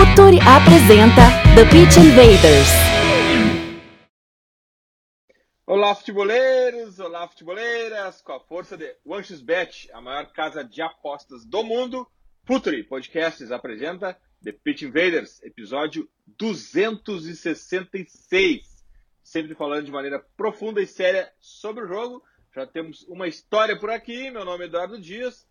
Futuri apresenta The Pitch Invaders. Olá, futeboleiros! Olá, futeboleiras! Com a força de OneXBet, a maior casa de apostas do mundo, Futuri Podcasts apresenta The Pitch Invaders, episódio 266. Sempre falando de maneira profunda e séria sobre o jogo. Já temos uma história por aqui. Meu nome é Eduardo Dias.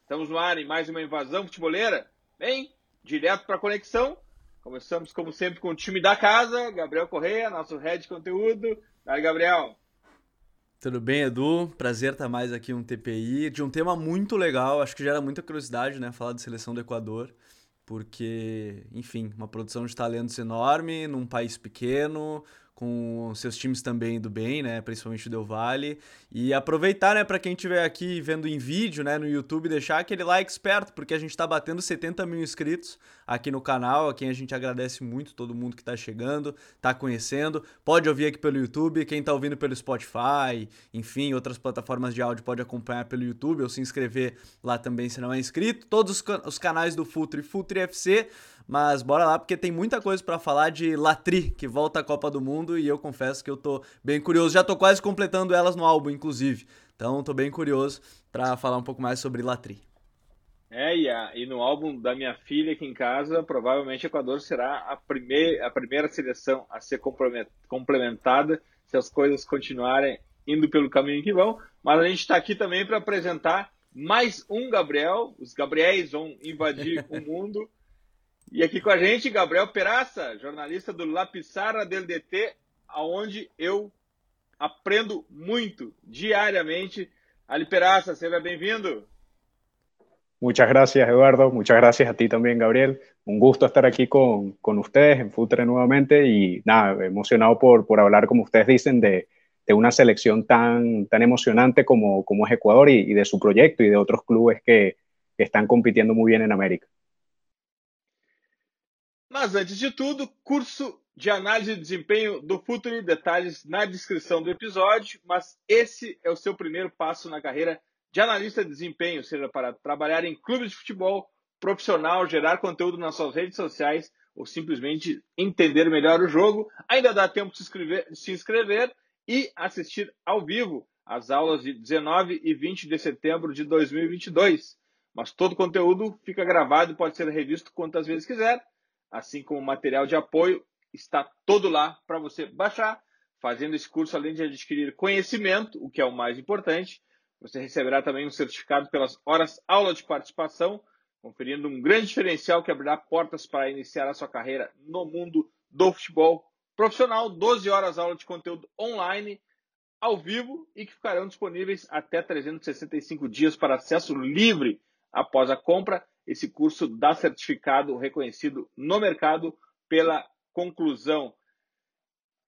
Estamos no ar em mais uma invasão futeboleira. Bem, direto para a conexão. Começamos, como sempre, com o time da casa, Gabriel Correia, nosso head de conteúdo. Aí, Gabriel. Tudo bem, Edu? Prazer estar mais aqui um TPI de um tema muito legal. Acho que gera muita curiosidade, né? Falar de seleção do Equador, porque, enfim, uma produção de talentos enorme num país pequeno, com seus times também do bem, né? Principalmente o Del Valle. E aproveitar, né, para quem estiver aqui vendo em vídeo, né, no YouTube, deixar aquele like esperto, porque a gente está batendo 70 mil inscritos aqui no canal, a quem a gente agradece muito todo mundo que está chegando, está conhecendo. Pode ouvir aqui pelo YouTube, quem está ouvindo pelo Spotify, enfim, outras plataformas de áudio pode acompanhar pelo YouTube ou se inscrever lá também se não é inscrito. Todos os, can os canais do Futre, Futre FC mas bora lá, porque tem muita coisa para falar de Latri, que volta à Copa do Mundo, e eu confesso que eu tô bem curioso. Já tô quase completando elas no álbum, inclusive. Então tô bem curioso para falar um pouco mais sobre Latri. É, e, a, e, no álbum da minha filha aqui em casa, provavelmente o Equador será a, primeir, a primeira seleção a ser complementada se as coisas continuarem indo pelo caminho que vão. Mas a gente está aqui também para apresentar mais um Gabriel. Os Gabriéis vão invadir o mundo. E aqui com a gente, Gabriel Peraça, jornalista do Lapissara del DT, aonde eu aprendo muito diariamente. Ali Peraça, seja bem-vindo. Muchas gracias, Eduardo. Muchas gracias a ti también, Gabriel. Un gusto estar aquí con, con ustedes en Futre nuevamente y nada, emocionado por, por hablar, como ustedes dicen, de, de una selección tan, tan emocionante como, como es Ecuador y, y de su proyecto y de otros clubes que, que están compitiendo muy bien en América. Mas antes de tudo, curso de análise de desempenho do Futuri, detalhes na descrição do episódio, mas esse é o seu primeiro passo na carreira de analista de desempenho, seja para trabalhar em clubes de futebol profissional, gerar conteúdo nas suas redes sociais ou simplesmente entender melhor o jogo. Ainda dá tempo de se inscrever, se inscrever e assistir ao vivo as aulas de 19 e 20 de setembro de 2022. Mas todo o conteúdo fica gravado e pode ser revisto quantas vezes quiser assim como material de apoio, está todo lá para você baixar. Fazendo esse curso, além de adquirir conhecimento, o que é o mais importante, você receberá também um certificado pelas horas aula de participação, conferindo um grande diferencial que abrirá portas para iniciar a sua carreira no mundo do futebol profissional. 12 horas aula de conteúdo online, ao vivo e que ficarão disponíveis até 365 dias para acesso livre após a compra esse curso dá certificado reconhecido no mercado pela conclusão.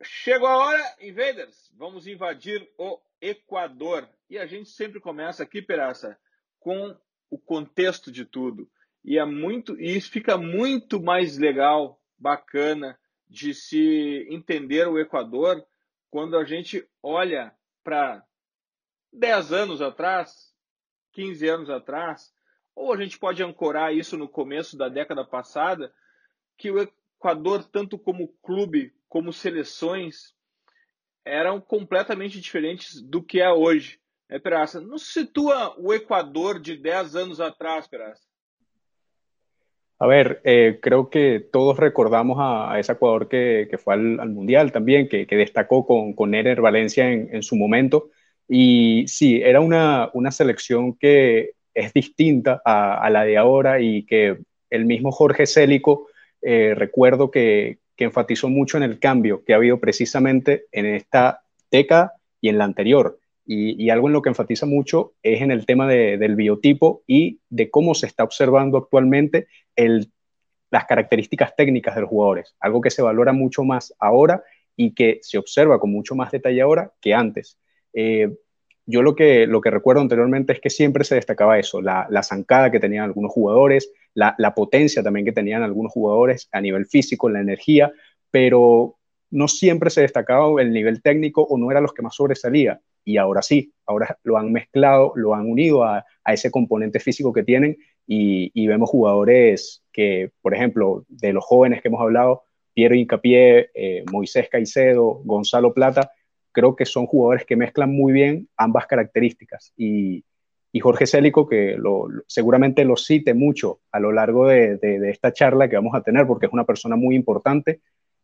Chegou a hora, invaders, vamos invadir o Equador. E a gente sempre começa aqui, Peraça, com o contexto de tudo. E é muito, e isso fica muito mais legal, bacana de se entender o Equador quando a gente olha para 10 anos atrás, 15 anos atrás, ou a gente pode ancorar isso no começo da década passada, que o Equador, tanto como clube, como seleções, eram completamente diferentes do que é hoje. É, Peraça, nos situa o Equador de 10 anos atrás, Peraça? A ver, eh, creo que todos recordamos a, a ese Ecuador que, que fue al, al, Mundial también, que, que destacó con, con Ener Valencia en, en, su momento. Y sí, era una, una selección que es distinta a, la de ahora y que el mismo Jorge Célico, eh, recuerdo que, enfatizó mucho en el cambio que ha habido precisamente en esta década y en la anterior. Y, algo en lo que enfatiza mucho es en el tema del biotipo y de cómo se está observando actualmente las características técnicas de los jugadores, algo que se valora mucho más ahora y que se observa con mucho más detalle ahora que antes. Eh, yo lo que, lo que recuerdo anteriormente es que siempre se destacaba eso, la, zancada que tenían algunos jugadores, la, potencia también que tenían algunos jugadores a nivel físico, la energía, pero no siempre se destacaba el nivel técnico o no era los que más sobresalía. Y ahora sí, ahora lo han mezclado, lo han unido a, ese componente físico que tienen y, vemos jugadores que, por ejemplo, de los jóvenes que hemos hablado, Piero Incapié, eh, Moisés Caicedo, Gonzalo Plata, creo que son jugadores que mezclan muy bien ambas características. Y, Jorge Célico, que seguramente lo cite mucho a lo largo de, esta charla que vamos a tener, porque es una persona muy importante,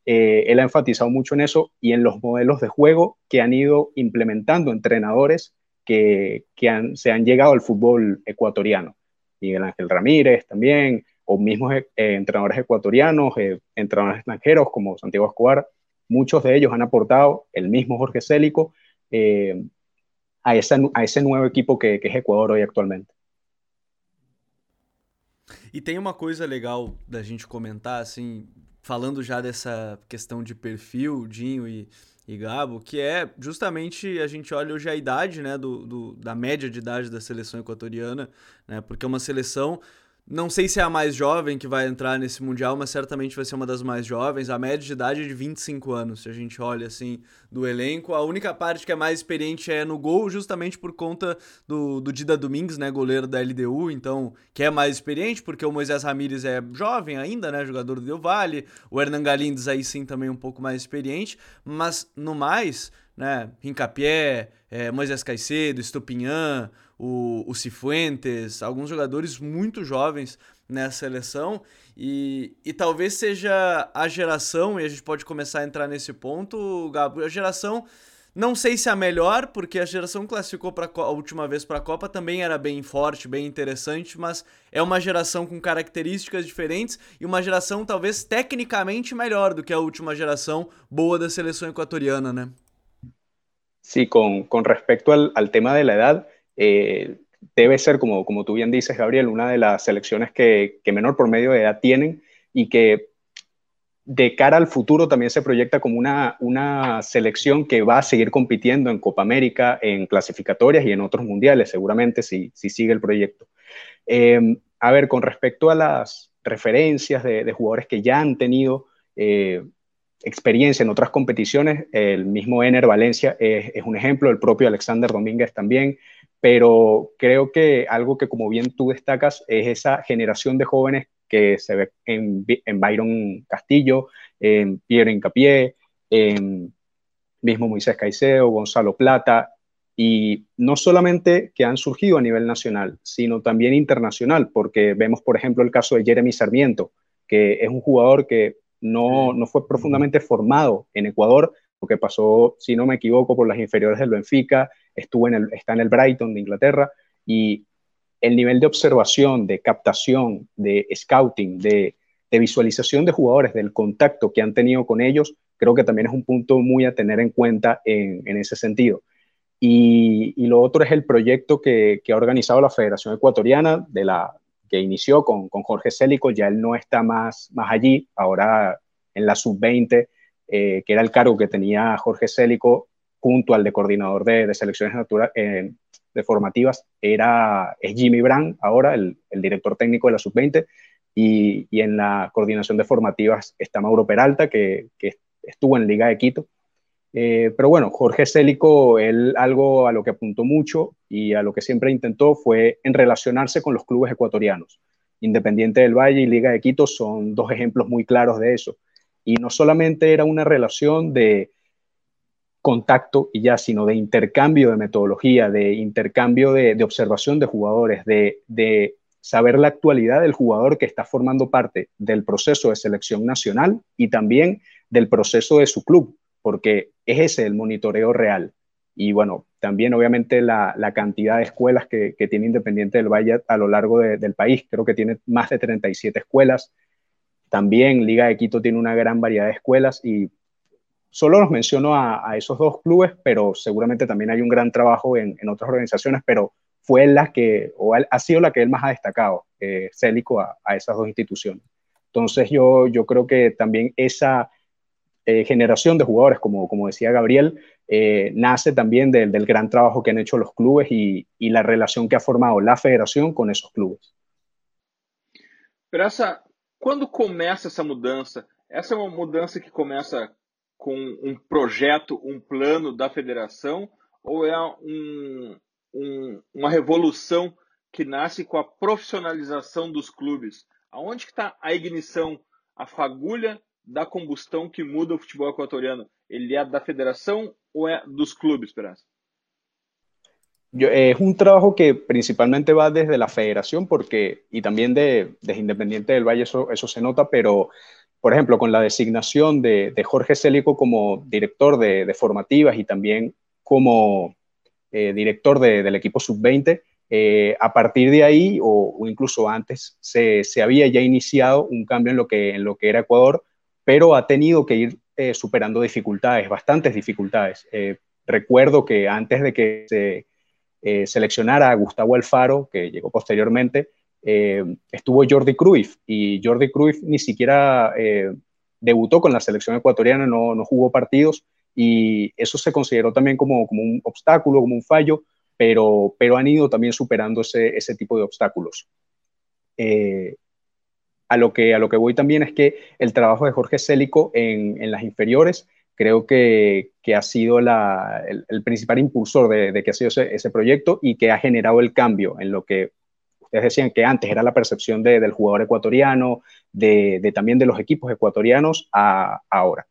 eh, él ha enfatizado mucho en eso y en los modelos de juego que han ido implementando entrenadores que, se han llegado al fútbol ecuatoriano. Miguel Ángel Ramírez también, o mismos eh, entrenadores ecuatorianos, eh, entrenadores extranjeros como Santiago Escobar, muchos de ellos han aportado, el mismo Jorge Célico, eh, a, a, ese nuevo equipo que, que, es Ecuador hoy actualmente. E tem uma coisa legal da gente comentar, assim, falando já dessa questão de perfil, Dinho e, e Gabo, que é justamente a gente olha hoje a idade, né, do, do, da média de idade da seleção equatoriana, né, porque é uma seleção não sei se é a mais jovem que vai entrar nesse Mundial, mas certamente vai ser uma das mais jovens. A média de idade é de 25 anos, se a gente olha assim do elenco. A única parte que é mais experiente é no gol, justamente por conta do, do Dida Domingues, né, goleiro da LDU, então, que é mais experiente, porque o Moisés Ramírez é jovem ainda, né, jogador do Del Valle. O Hernan Galindes aí sim também um pouco mais experiente, mas no mais, né, Rincapié, é, Moisés Caicedo, Estupinhan, o, o Cifuentes, alguns jogadores muito jovens nessa seleção e, e talvez seja a geração, e a gente pode começar a entrar nesse ponto, Gabo, a geração não sei se é a melhor, porque a geração que classificou para a última vez para a Copa também era bem forte, bem interessante, mas é uma geração com características diferentes e uma geração talvez tecnicamente melhor do que a última geração boa da seleção equatoriana, né? Sí, con, con respecto al, al tema de la edad, Eh, debe ser, como, como tú bien dices, Gabriel, una de las selecciones que, menor promedio de edad tienen y que de cara al futuro también se proyecta como una, una selección que va a seguir compitiendo en Copa América, en clasificatorias y en otros mundiales, seguramente, si, si sigue el proyecto. Eh, a ver, con respecto a las referencias de, jugadores que ya han tenido eh, experiencia en otras competiciones, el mismo Ener Valencia es, un ejemplo, el propio Alexander Domínguez también, pero creo que algo que como bien tú destacas es esa generación de jóvenes que se ve en, Byron Castillo, en Pierre Incapié, en mismo Moisés Caicedo, Gonzalo Plata, y no solamente que han surgido a nivel nacional, sino también internacional, porque vemos, por ejemplo, el caso de Jeremy Sarmiento, que es un jugador que no, no fue profundamente formado en Ecuador, porque pasó, si no me equivoco, por las inferiores del Benfica, estuvo en el, está en el Brighton de Inglaterra y el nivel de observación, de captación, de scouting, de, visualización de jugadores, del contacto que han tenido con ellos, creo que también es un punto muy a tener en cuenta en, ese sentido. Y, lo otro es el proyecto que, ha organizado la Federación Ecuatoriana, de la, que inició con, Jorge Célico, ya él no está más, más allí, ahora en la sub-20, eh, que era el cargo que tenía Jorge Célico, junto al de coordinador de, selecciones naturales, eh, de formativas, era, es Jimmy Brand, ahora el, director técnico de la sub-20, y, en la coordinación de formativas está Mauro Peralta, que, estuvo en Liga de Quito. Eh, pero bueno, Jorge Célico, él algo a lo que apuntó mucho y a lo que siempre intentó fue en relacionarse con los clubes ecuatorianos. Independiente del Valle y Liga de Quito son dos ejemplos muy claros de eso. Y no solamente era una relación de, contacto y ya, sino de intercambio de metodología, de intercambio de, observación de jugadores, de, saber la actualidad del jugador que está formando parte del proceso de selección nacional y también del proceso de su club, porque es ese el monitoreo real. Y bueno, también obviamente la, cantidad de escuelas que, tiene Independiente del Valle a lo largo del país, creo que tiene más de 37 escuelas. También Liga de Quito tiene una gran variedad de escuelas y solo los menciono a, esos dos clubes, pero seguramente también hay un gran trabajo en, otras organizaciones, pero fue la que, o ha sido la que él más ha destacado, eh, Célico, a, esas dos instituciones. Entonces yo, yo creo que también esa eh, generación de jugadores, como, como decía Gabriel, eh, nace también del, gran trabajo que han hecho los clubes y, la relación que ha formado la federación con esos clubes. Essa, quando começa essa mudança? Essa é uma mudança que começa com um projeto, um plano da federação, ou é um, uma revolução que nasce com a profissionalização dos clubes? Aonde que está a ignição, a fagulha da combustão que muda o futebol equatoriano? ¿Ele é da federação ou é dos clubes, Esperanza? Yo, es un trabajo que principalmente va desde la federación porque, y también de, desde Independiente del Valle eso, eso se nota, pero por ejemplo, con la designación de, Jorge Célico como director de, formativas y también como eh, director de, del equipo sub-20, eh, a partir de ahí, o, o incluso antes, se, había ya iniciado un cambio en lo que era Ecuador, pero ha tenido que ir eh, superando dificultades, bastantes dificultades. Eh, recuerdo que antes de que se eh, seleccionara a Gustavo Alfaro, que llegó posteriormente, estuvo Jordi Cruyff y Jordi Cruyff ni siquiera debutó con la selección ecuatoriana, no, no, jugó partidos y eso se consideró también como, como un obstáculo, como un fallo, pero, pero han ido también superando ese, ese tipo de obstáculos. A, lo que, a lo que voy también es que el trabajo de Jorge Célico en, en las inferiores creo que, que ha sido la, el, principal impulsor de, de que ha sido ese, ese proyecto y que ha generado el cambio en lo que ustedes decían que antes era la percepción de, del jugador ecuatoriano, de, de, también de los equipos equatorianos, a, a ahora.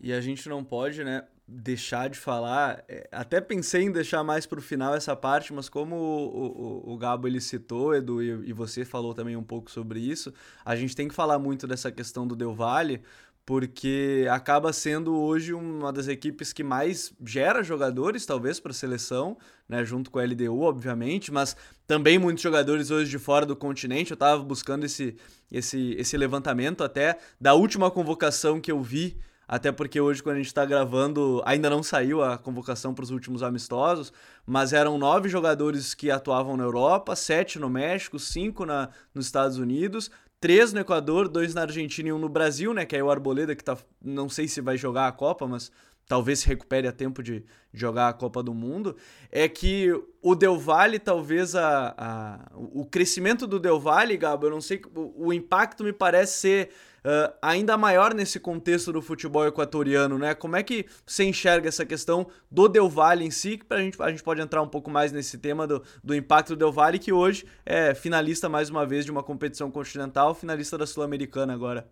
E a gente não pode, né, deixar de falar. Até pensei em deixar mais para o final essa parte, mas como o, o, o Gabo ele citou, Edu, e, e, você falou também um pouco sobre isso, a gente tem que falar muito dessa questão do Del Valle, porque acaba sendo hoje uma das equipes que mais gera jogadores, talvez, para a seleção, né, junto com a LDU, obviamente, mas também muitos jogadores hoje de fora do continente. Eu estava buscando esse, esse, esse levantamento até da última convocação que eu vi, até porque hoje, quando a gente está gravando, ainda não saiu a convocação para os últimos amistosos, mas eram nove jogadores que atuavam na Europa, sete no México, cinco na, nos Estados Unidos, três no Equador, dois na Argentina e um no Brasil, né? Que é o Arboleda, que tá. Não sei se vai jogar a Copa, mas talvez se recupere a tempo de jogar a Copa do Mundo. É que o Del Valle, talvez a, a o crescimento do Del Valle, Gabo, eu não sei, o, o impacto me parece ser uh, ainda maior nesse contexto do futebol equatoriano, né? Como é que você enxerga essa questão do Del Valle em si? Que a gente, a gente pode entrar um pouco mais nesse tema do, do impacto do Del Valle, que hoje é finalista mais uma vez de uma competição continental, finalista da Sul-Americana agora.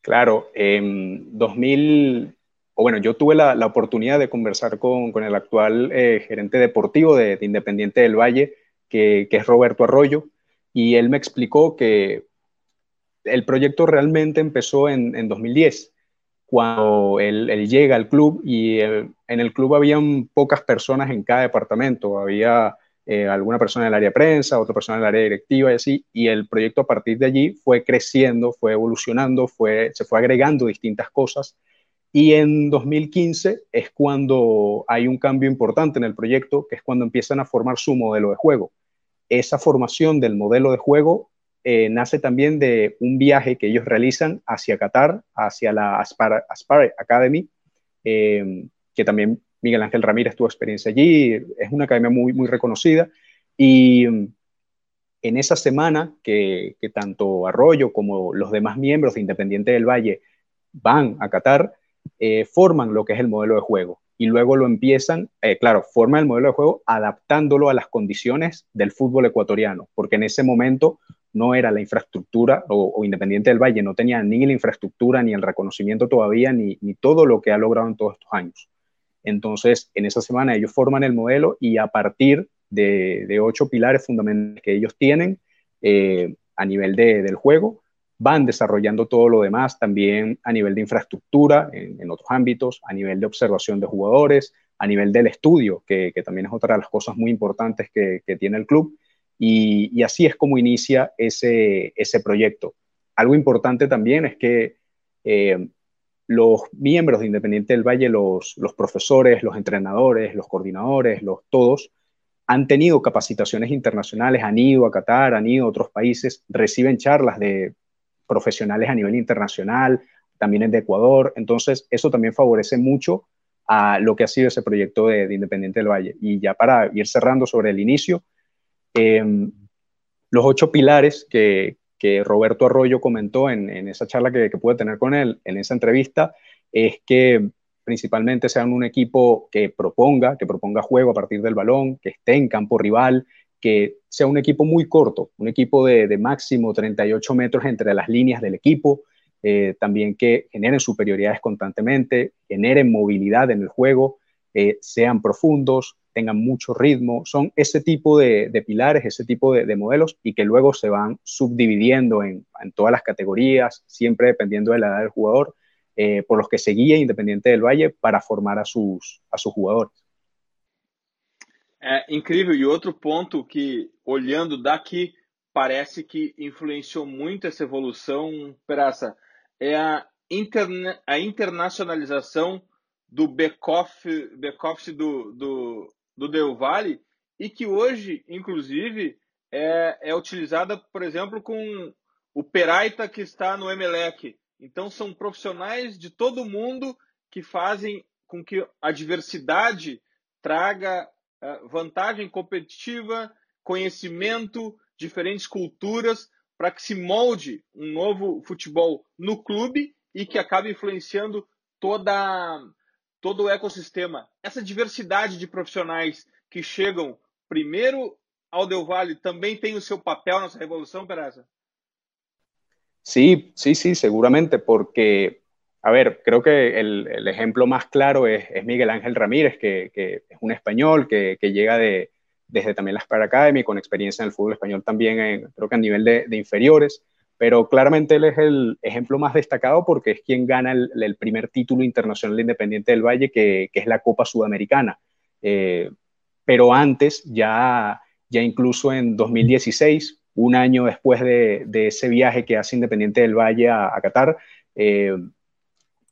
Claro, en 2000, o bueno, yo tuve la, la oportunidad de conversar con, con el actual eh, gerente deportivo de, de, Independiente del Valle, que, que, es Roberto Arroyo, y él me explicó que el proyecto realmente empezó en, en 2010, cuando él, llega al club y el, en el club habían pocas personas en cada departamento, había eh, alguna persona en el área prensa, otra persona en el área directiva y así, y el proyecto a partir de allí fue creciendo, fue evolucionando, fue, se fue agregando distintas cosas. Y en 2015 es cuando hay un cambio importante en el proyecto, que es cuando empiezan a formar su modelo de juego. Esa formación del modelo de juego eh, nace también de un viaje que ellos realizan hacia Qatar, hacia la Aspar, Academy, eh, que también Miguel Ángel Ramírez tuvo experiencia allí, es una academia muy, muy reconocida. Y en esa semana que, tanto Arroyo como los demás miembros de Independiente del Valle van a Qatar, eh, forman lo que es el modelo de juego y luego lo empiezan, claro, forman el modelo de juego adaptándolo a las condiciones del fútbol ecuatoriano, porque en ese momento no era la infraestructura, o, Independiente del Valle no tenía ni la infraestructura, ni el reconocimiento todavía, ni, ni, todo lo que ha logrado en todos estos años. Entonces, en esa semana ellos forman el modelo y a partir de, de ocho pilares fundamentales que ellos tienen eh, a nivel de, del juego, van desarrollando todo lo demás también a nivel de infraestructura, en, en, otros ámbitos, a nivel de observación de jugadores, a nivel del estudio, que, que también es otra de las cosas muy importantes que, que tiene el club. Y, así es como inicia ese, ese proyecto. Algo importante también es que eh, los miembros de Independiente del Valle, los, los, profesores, los entrenadores, los coordinadores, los todos, han tenido capacitaciones internacionales, han ido a Qatar, han ido a otros países, reciben charlas de profesionales a nivel internacional, también en de Ecuador. Entonces, eso también favorece mucho a lo que ha sido ese proyecto de Independiente del Valle. Y ya para ir cerrando sobre el inicio, eh, los ocho pilares que, Roberto Arroyo comentó en, esa charla que, que, pude tener con él, en esa entrevista, es que principalmente sean un equipo que proponga, que proponga juego a partir del balón, que esté en campo rival, que sea un equipo muy corto, un equipo de, máximo 38 metros entre las líneas del equipo, eh, también que generen superioridades constantemente, generen movilidad en el juego, eh, sean profundos, tengan mucho ritmo, son ese tipo de, pilares, ese tipo de, modelos y que luego se van subdividiendo en, todas las categorías, siempre dependiendo de la edad del jugador, eh, por los que se guía Independiente del Valle para formar a sus, a sus jugadores. É incrível. E outro ponto que, olhando daqui, parece que influenciou muito essa evolução, Peraça, é a, interna a internacionalização do back-office back do, do, do Del Valle e que hoje, inclusive, é, é utilizada, por exemplo, com o Peraita que está no Emelec. Então, são profissionais de todo mundo que fazem com que a diversidade traga eh, vantagem competitiva, conhecimento, diferentes culturas, para que se molde um novo futebol no clube e que acabe influenciando toda, todo o ecossistema. Essa diversidade de profissionais que chegam primeiro ao Del Valle também tem o seu papel nessa revolução, Peraza? Sí, sí, sí, seguramente, porque A ver, creo que el, ejemplo más claro es, Miguel Ángel Ramírez, que, es un español que, llega de, desde también la Spar Academy, con experiencia en el fútbol español también, en, creo que a nivel de, inferiores, pero claramente él es el ejemplo más destacado porque es quien gana el, primer título internacional Independiente del Valle, que, es la Copa Sudamericana. Eh, pero antes, ya, ya incluso en 2016, un año después de, ese viaje que hace Independiente del Valle a, a Qatar, eh,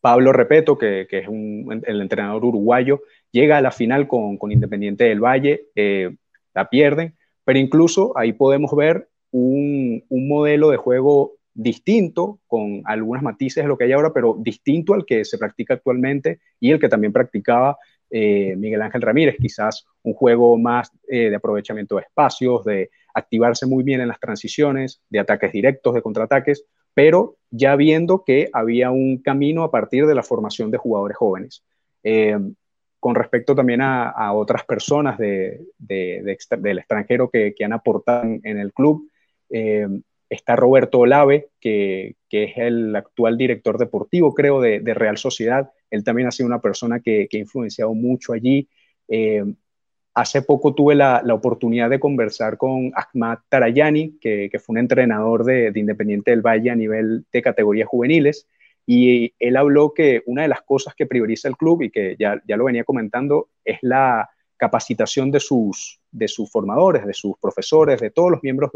Pablo Repeto, que, es el entrenador uruguayo, llega a la final con, Independiente del Valle, eh, la pierden, pero incluso ahí podemos ver un, modelo de juego distinto, con algunos matices de lo que hay ahora, pero distinto al que se practica actualmente y el que también practicaba eh, Miguel Ángel Ramírez, quizás un juego más eh, de aprovechamiento de espacios, de activarse muy bien en las transiciones, de ataques directos, de contraataques, pero ya viendo que había un camino a partir de la formación de jugadores jóvenes. Eh, con respecto también a, otras personas del extranjero que, han aportado en el club, eh, está Roberto Olave, que, es el actual director deportivo, creo, de, Real Sociedad. Él también ha sido una persona que, ha influenciado mucho allí. Eh, Hace poco tuve la, oportunidad de conversar con Ahmad Tarayani, que, fue un entrenador de, Independiente del Valle a nivel de categorías juveniles, y él habló que una de las cosas que prioriza el club y que ya, ya lo venía comentando es la capacitación de sus, de sus formadores, de sus profesores, de todos los miembros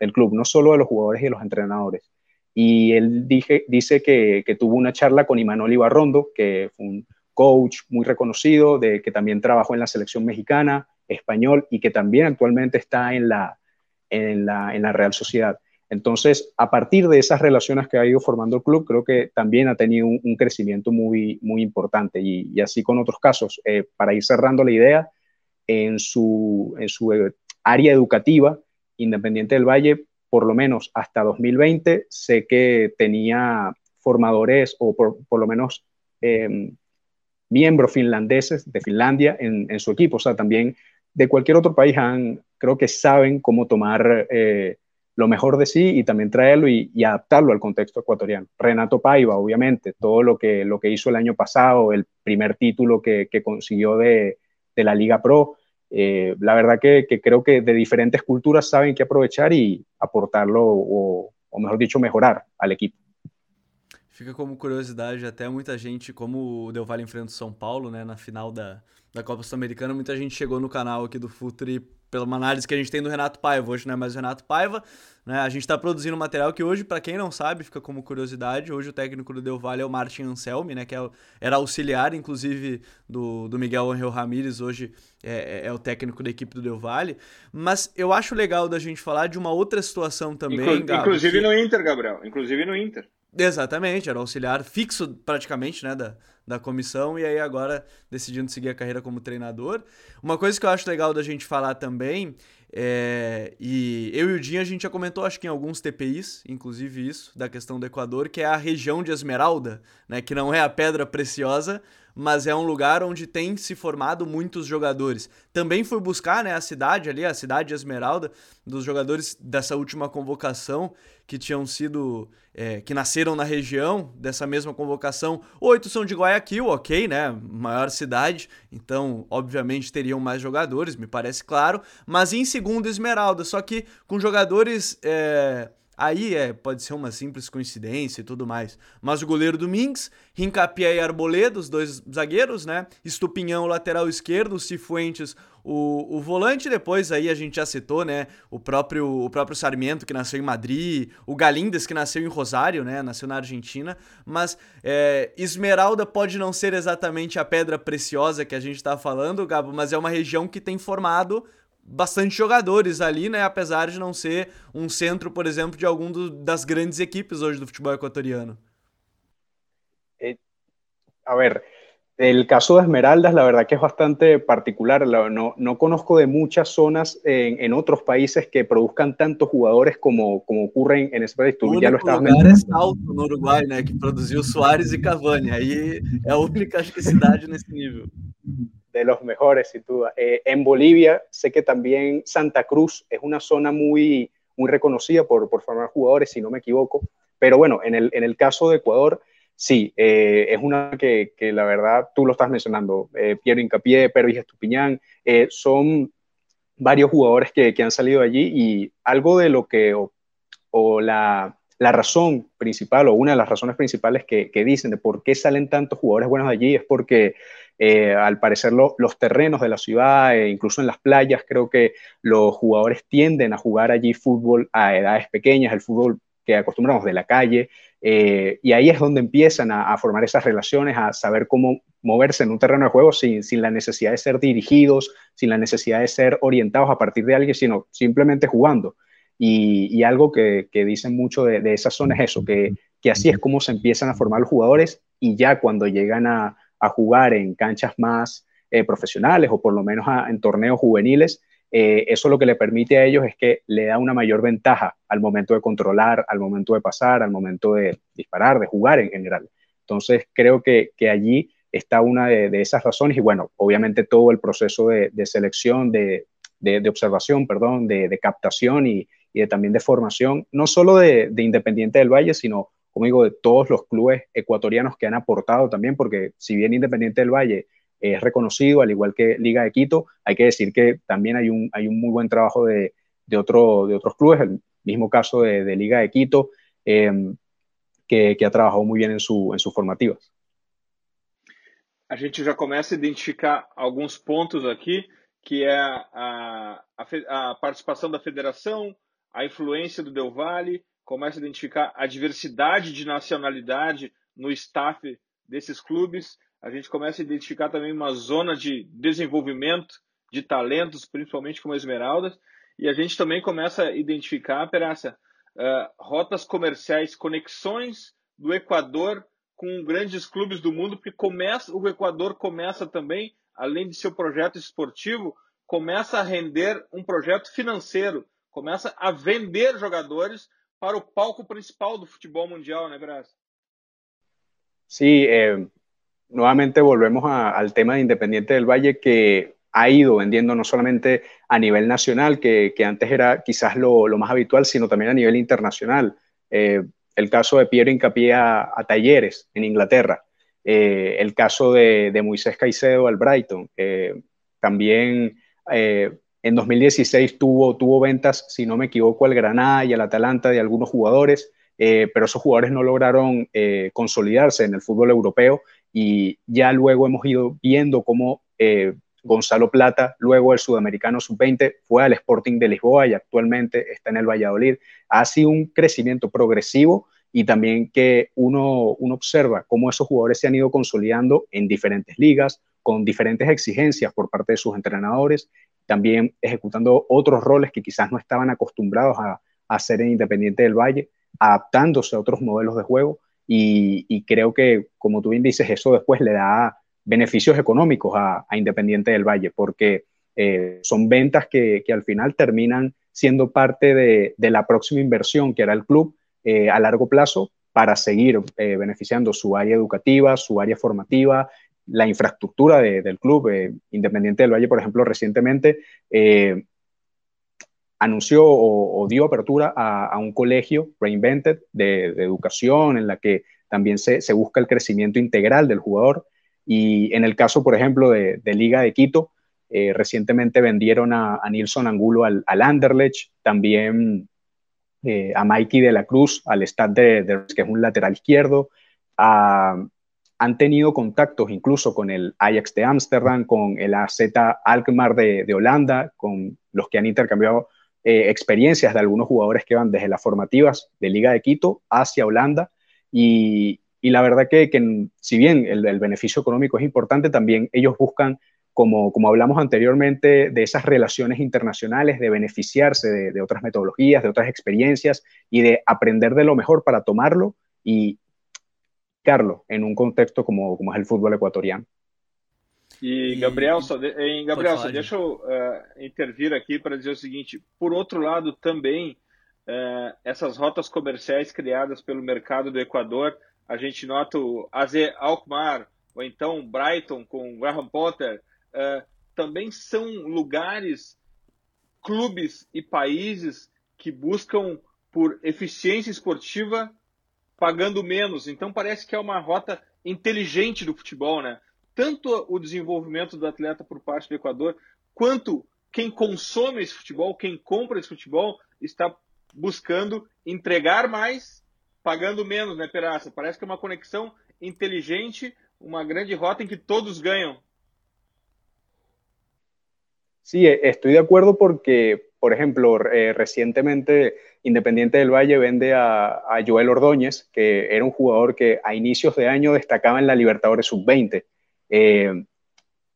del club, no solo de los jugadores y de los entrenadores. Y él dije, dice que, que tuvo una charla con Imanol Ibarrondo, que fue un, coach muy reconocido, de, que también trabajó en la selección mexicana, español, y que también actualmente está en la, en la, en la Real Sociedad. Entonces, a partir de esas relaciones que ha ido formando el club, creo que también ha tenido un, crecimiento muy, muy importante. Y, así con otros casos, eh, para ir cerrando la idea, en su, en su área educativa, Independiente del Valle, por lo menos hasta 2020, sé que tenía formadores o por, lo menos eh, miembros finlandeses de Finlandia en, su equipo. O sea, también de cualquier otro país han, creo que saben cómo tomar eh, lo mejor de sí y también traerlo y, adaptarlo al contexto ecuatoriano. Renato Paiva, obviamente, todo lo que, lo que hizo el año pasado, el primer título que, consiguió de, la Liga Pro. Eh, la verdad que, creo que de diferentes culturas saben qué aprovechar y aportarlo o, o mejor dicho, mejorar al equipo. Fica como curiosidade, até muita gente, como o Del Valle enfrenta o São Paulo, né, na final da, da Copa Sul-Americana, muita gente chegou no canal aqui do Futuri pela uma análise que a gente tem do Renato Paiva. Hoje não é mais o Renato Paiva, né? A gente está produzindo material que hoje, para quem não sabe, fica como curiosidade. Hoje o técnico do Del Valle é o Martin Anselmi, né? Que é, era auxiliar, inclusive, do, do Miguel Angel Ramírez. Hoje é, é, é, o técnico da equipe do Del Valle. Mas eu acho legal da gente falar de uma outra situação também. Inclu Gabo, inclusive que... no Inter, Gabriel. Inclusive no Inter. Exatamente, era auxiliar fixo praticamente, né, da, da comissão e aí agora decidindo seguir a carreira como treinador. Uma coisa que eu acho legal da gente falar também, é, e eu e o Dinho a gente já comentou, acho que em alguns TPIs, inclusive isso, da questão do Equador, que é a região de Esmeralda, né, que não é a pedra preciosa, mas é um lugar onde tem se formado muitos jogadores. Também fui buscar né, a cidade ali, a cidade Esmeralda, dos jogadores dessa última convocação que tinham sido. É, que nasceram na região dessa mesma convocação. Oito são de Guayaquil, ok, né? Maior cidade, então, obviamente, teriam mais jogadores, me parece claro. Mas em segundo, Esmeralda, só que com jogadores. É, Aí é, pode ser uma simples coincidência e tudo mais. Mas o goleiro Domingues, Rincapia e Arboleda, os dois zagueiros, né? Estupinhão, lateral esquerdo, Cifuentes, o, o volante. Depois aí a gente já citou, né? O próprio, o próprio Sarmiento, que nasceu em Madrid, o Galindes, que nasceu em Rosário, né? Nasceu na Argentina. Mas é, Esmeralda pode não ser exatamente a pedra preciosa que a gente está falando, Gabo, mas é uma região que tem formado bastante jogadores ali, né? Apesar de não ser um centro, por exemplo, de algum do, das grandes equipes hoje do futebol ecuatoriano. Eh, a ver, el caso de Esmeraldas, la verdad que es bastante particular. No, no conozco de muchas zonas en, en, otros países que produzcan tantos jugadores como, como ocurre en ese país. Tú ya lo estabas lugar é Salto, no Uruguai, né? Que produziu Soares e Cavani. Aí é a única acho que, cidade nesse nível. De los mejores, sin duda. Eh, en Bolivia, sé que también Santa Cruz es una zona muy, muy reconocida por, por formar jugadores, si no me equivoco. Pero bueno, en el, en el caso de Ecuador, sí, eh, es una que, que, la verdad tú lo estás mencionando. Eh, Piero Incapié, Pervis Estupiñán, son varios jugadores que, que, han salido allí y algo de lo que, o, o la, la, razón principal, o una de las razones principales que, que, dicen de por qué salen tantos jugadores buenos allí es porque eh, al parecer los terrenos de la ciudad, e incluso en las playas, creo que los jugadores tienden a jugar allí fútbol a edades pequeñas, el fútbol que acostumbramos de la calle, eh, y ahí es donde empiezan a, formar esas relaciones, a saber cómo moverse en un terreno de juego sin, la necesidad de ser dirigidos, sin la necesidad de ser orientados a partir de alguien, sino simplemente jugando. Y, algo que, dicen mucho de, de esa zona es eso, que así es como se empiezan a formar los jugadores y ya cuando llegan a, a jugar en canchas más eh, profesionales o por lo menos en torneos juveniles, eh, eso lo que le permite a ellos es que le da una mayor ventaja al momento de controlar, al momento de pasar, al momento de disparar, de jugar en general. Entonces creo que, allí está una de, esas razones y bueno, obviamente todo el proceso de, selección, de, observación, perdón, de, captación y, y también de formación, no solo de, Independiente del Valle, sino como digo, de todos los clubes ecuatorianos que han aportado también, porque si bien Independiente del Valle es reconocido, al igual que Liga de Quito, hay que decir que también hay un, hay un muy buen trabajo de, de, otro, de otros clubes, el mismo caso de, Liga de Quito, eh, que, ha trabajado muy bien en, su, en sus formativas. A gente já começa a identificar alguns pontos aqui, que é a, a, a participação da federação, a Del Valle, começa a identificar a diversidade de nacionalidade no staff desses clubes. A gente começa a identificar também uma zona de desenvolvimento de talentos, principalmente como Esmeraldas. E a gente também começa a identificar, Perácia, uh, rotas comerciais, conexões do Equador com grandes clubes do mundo, porque começa, o Equador começa também, além de seu projeto esportivo, começa a render um projeto financeiro, começa a vender jogadores para o palco principal do futebol mundial, ¿no, Bras? Sí, eh, nuevamente volvemos a, al tema de Independiente del Valle que ha ido vendiendo no solamente a nivel nacional, que, que antes era quizás lo, lo, más habitual, sino también a nivel internacional. Eh, el caso de Piero Incapié a, a Talleres en Inglaterra, eh, el caso de, de, Moisés Caicedo al Brighton, también en 2016 tuvo, tuvo ventas, si no me equivoco, al Granada y al Atalanta de algunos jugadores, eh, pero esos jugadores no lograron eh, consolidarse en el fútbol europeo y ya luego hemos ido viendo cómo eh, Gonzalo Plata, luego el sudamericano sub-20, fue al Sporting de Lisboa y actualmente está en el Valladolid. Ha sido un crecimiento progresivo y también que uno, uno observa cómo esos jugadores se han ido consolidando en diferentes ligas, con diferentes exigencias por parte de sus entrenadores también ejecutando otros roles que quizás no estaban acostumbrados a, hacer en Independiente del Valle, adaptándose a otros modelos de juego. Y, creo que, como tú bien dices, eso después le da beneficios económicos a, Independiente del Valle, porque eh, son ventas que, al final terminan siendo parte de, la próxima inversión que hará el club eh, a largo plazo para seguir eh, beneficiando su área educativa, su área formativa, la infraestructura del club. Independiente del Valle, por ejemplo, recientemente anunció o, dio apertura a, un colegio Reinvented de, educación en la que también se, busca el crecimiento integral del jugador. Y en el caso, por ejemplo, de, Liga de Quito, eh, recientemente vendieron a, Nilson Angulo al, Anderlecht, también eh, a Mikey de la Cruz al Stade de, que es un lateral izquierdo. Han tenido contactos incluso con el Ajax de Ámsterdam, con el AZ Alkmaar de, de Holanda, con los que han intercambiado eh, experiencias de algunos jugadores que van desde las formativas de Liga de Quito hacia Holanda. Y, la verdad que, si bien el, beneficio económico es importante, también ellos buscan, como, como hablamos anteriormente, de esas relaciones internacionales, de beneficiarse de, otras metodologías, de otras experiencias y de aprender de lo mejor para tomarlo y aplicarlo en un contexto como, como es el fútbol ecuatoriano. E, Gabriel, só, de, em, Gabriel, só deixa eu uh, intervir aqui para dizer o seguinte: por outro lado, também uh, essas rotas comerciais criadas pelo mercado do Equador, a gente nota o AZ Alkmaar, ou então Brighton com Graham Potter, uh, também são lugares, clubes e países que buscam por eficiência esportiva pagando menos. Então parece que é uma rota inteligente do futebol, né? tanto o desenvolvimento do atleta por parte do Equador, quanto quem consome esse futebol, quem compra esse futebol, está buscando entregar mais, pagando menos, né, Peraça? Parece que é uma conexão inteligente, uma grande rota em que todos ganham. Sí, estoy de acuerdo porque, por ejemplo, eh, recientemente Independiente del Valle vende a, a, Joel Ordóñez, que era un jugador que a inicios de año destacaba en la Libertadores Sub-20 eh,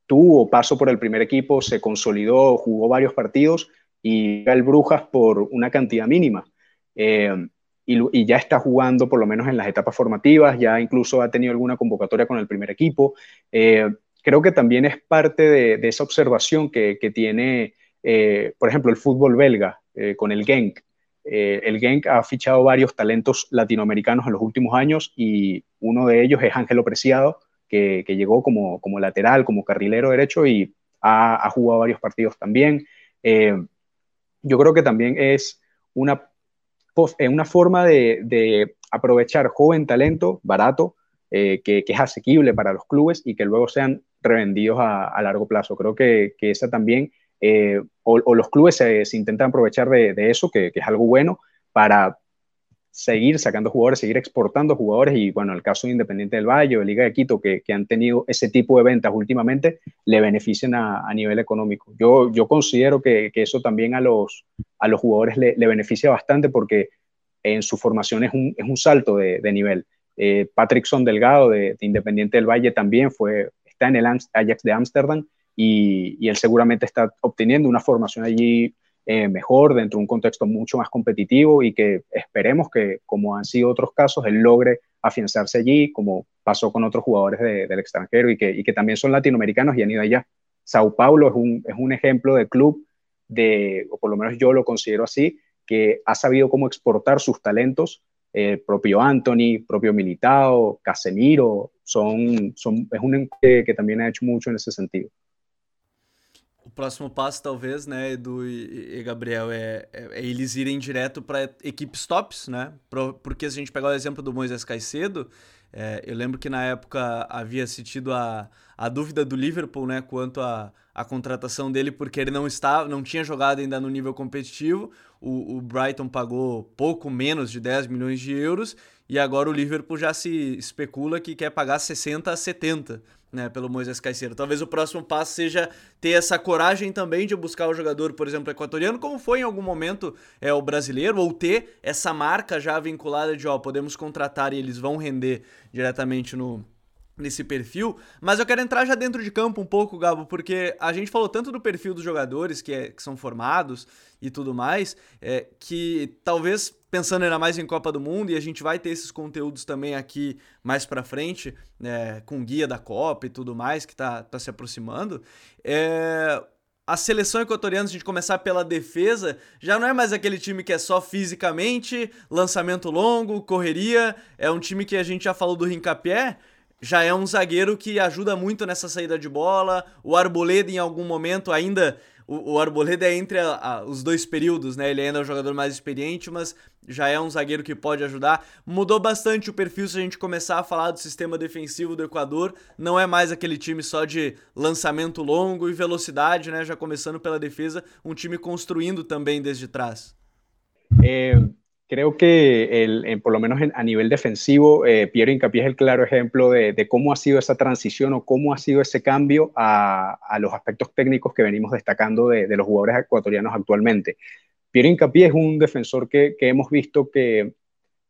tuvo paso por el primer equipo, se consolidó, jugó varios partidos y el Brujas por una cantidad mínima. Eh, y, ya está jugando por lo menos en las etapas formativas, ya incluso ha tenido alguna convocatoria con el primer equipo. Eh, creo que también es parte de, esa observación que, tiene, por ejemplo, el fútbol belga con el Genk. el Genk ha fichado varios talentos latinoamericanos en los últimos años y uno de ellos es Ángelo Preciado, que, llegó como, como, lateral, como carrilero derecho y ha, jugado varios partidos también. Eh, yo creo que también es una, eh, una forma de, aprovechar joven talento barato, eh, que, es asequible para los clubes y que luego sean revendidos a, largo plazo. Creo que, que esa también, o, los clubes se, intentan aprovechar de, eso, que, es algo bueno, para seguir sacando jugadores, seguir exportando jugadores y bueno, el caso de Independiente del Valle o de Liga de Quito que, han tenido ese tipo de ventas últimamente le benefician a, nivel económico. Yo, yo considero que, eso también a los, jugadores le, beneficia bastante porque en su formación es un, es un salto de, nivel. Eh, Patrickson Delgado de, Independiente del Valle también fue, está en el Ajax de Ámsterdam y, y él seguramente está obteniendo una formación allí eh, mejor, dentro de un contexto mucho más competitivo y que esperemos que, como han sido otros casos, él logre afianzarse allí, como pasó con otros jugadores del extranjero y que, y que también son latinoamericanos y han ido allá. Sao Paulo es un, es un ejemplo de club, de, o por lo menos yo lo considero así, que ha sabido cómo exportar sus talentos. Eh, propio Anthony, propio Militao, Casemiro, son, son, es un que también ha hecho mucho en ese sentido. Próximo passo, talvez, né, Edu e, Gabriel, é, é, é, eles irem direto para equipes tops, né? Porque se a gente pegar o exemplo do Moisés Caicedo, é, eu lembro que na época havia se tido a, a dúvida do Liverpool, né, quanto a, a contratação dele, porque ele não estava, não tinha jogado ainda no nível competitivo. O, o Brighton pagou pouco menos de 10 milhões de euros e agora o Liverpool já se especula que quer pagar 60 a 70 né, pelo Moisés Caicedo. Talvez o próximo passo seja ter essa coragem também de buscar o jogador, por exemplo, equatoriano, como foi em algum momento é o brasileiro, ou ter essa marca já vinculada de, ó, podemos contratar e eles vão render diretamente no nesse perfil, mas eu quero entrar já dentro de campo um pouco, Gabo, porque a gente falou tanto do perfil dos jogadores que, é, que são formados e tudo mais, é, que talvez pensando ainda mais em Copa do Mundo, e a gente vai ter esses conteúdos também aqui mais para frente, é, com guia da Copa e tudo mais, que tá, tá se aproximando, é, a seleção equatoriana, se a gente começar pela defesa, já não é mais aquele time que é só fisicamente, lançamento longo, correria, é um time que a gente já falou do Rincapié, já é um zagueiro que ajuda muito nessa saída de bola. O Arboleda, em algum momento, ainda. O, o Arboleda é entre a, a, os dois períodos, né? Ele ainda é um jogador mais experiente, mas já é um zagueiro que pode ajudar. Mudou bastante o perfil se a gente começar a falar do sistema defensivo do Equador. Não é mais aquele time só de lançamento longo e velocidade, né? Já começando pela defesa, um time construindo também desde trás. É, Creo que el, por lo menos a nivel defensivo, eh, Piero Incapié es el claro ejemplo de, cómo ha sido esa transición o cómo ha sido ese cambio a, los aspectos técnicos que venimos destacando de, los jugadores ecuatorianos actualmente. Piero Incapié es un defensor que, hemos visto que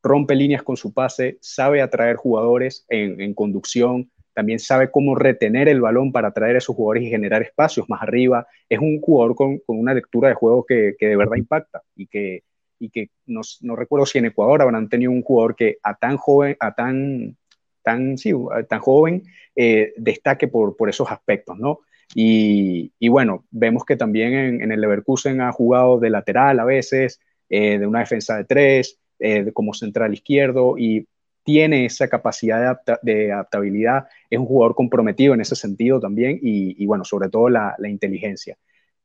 rompe líneas con su pase, sabe atraer jugadores en, conducción, también sabe cómo retener el balón para atraer a esos jugadores y generar espacios más arriba. Es un jugador con, una lectura de juego que, que de verdad impacta y que y que no, no, recuerdo si en Ecuador habrán tenido un jugador que a tan joven, a tan, tan, sí, tan joven eh, destaque por, por esos aspectos, ¿no? Y, y, bueno, vemos que también en, en, el Leverkusen ha jugado de lateral a veces, eh, de una defensa de tres, eh, como central izquierdo y tiene esa capacidad de, de, adaptabilidad, es un jugador comprometido en ese sentido también y, y bueno, sobre todo la, la inteligencia.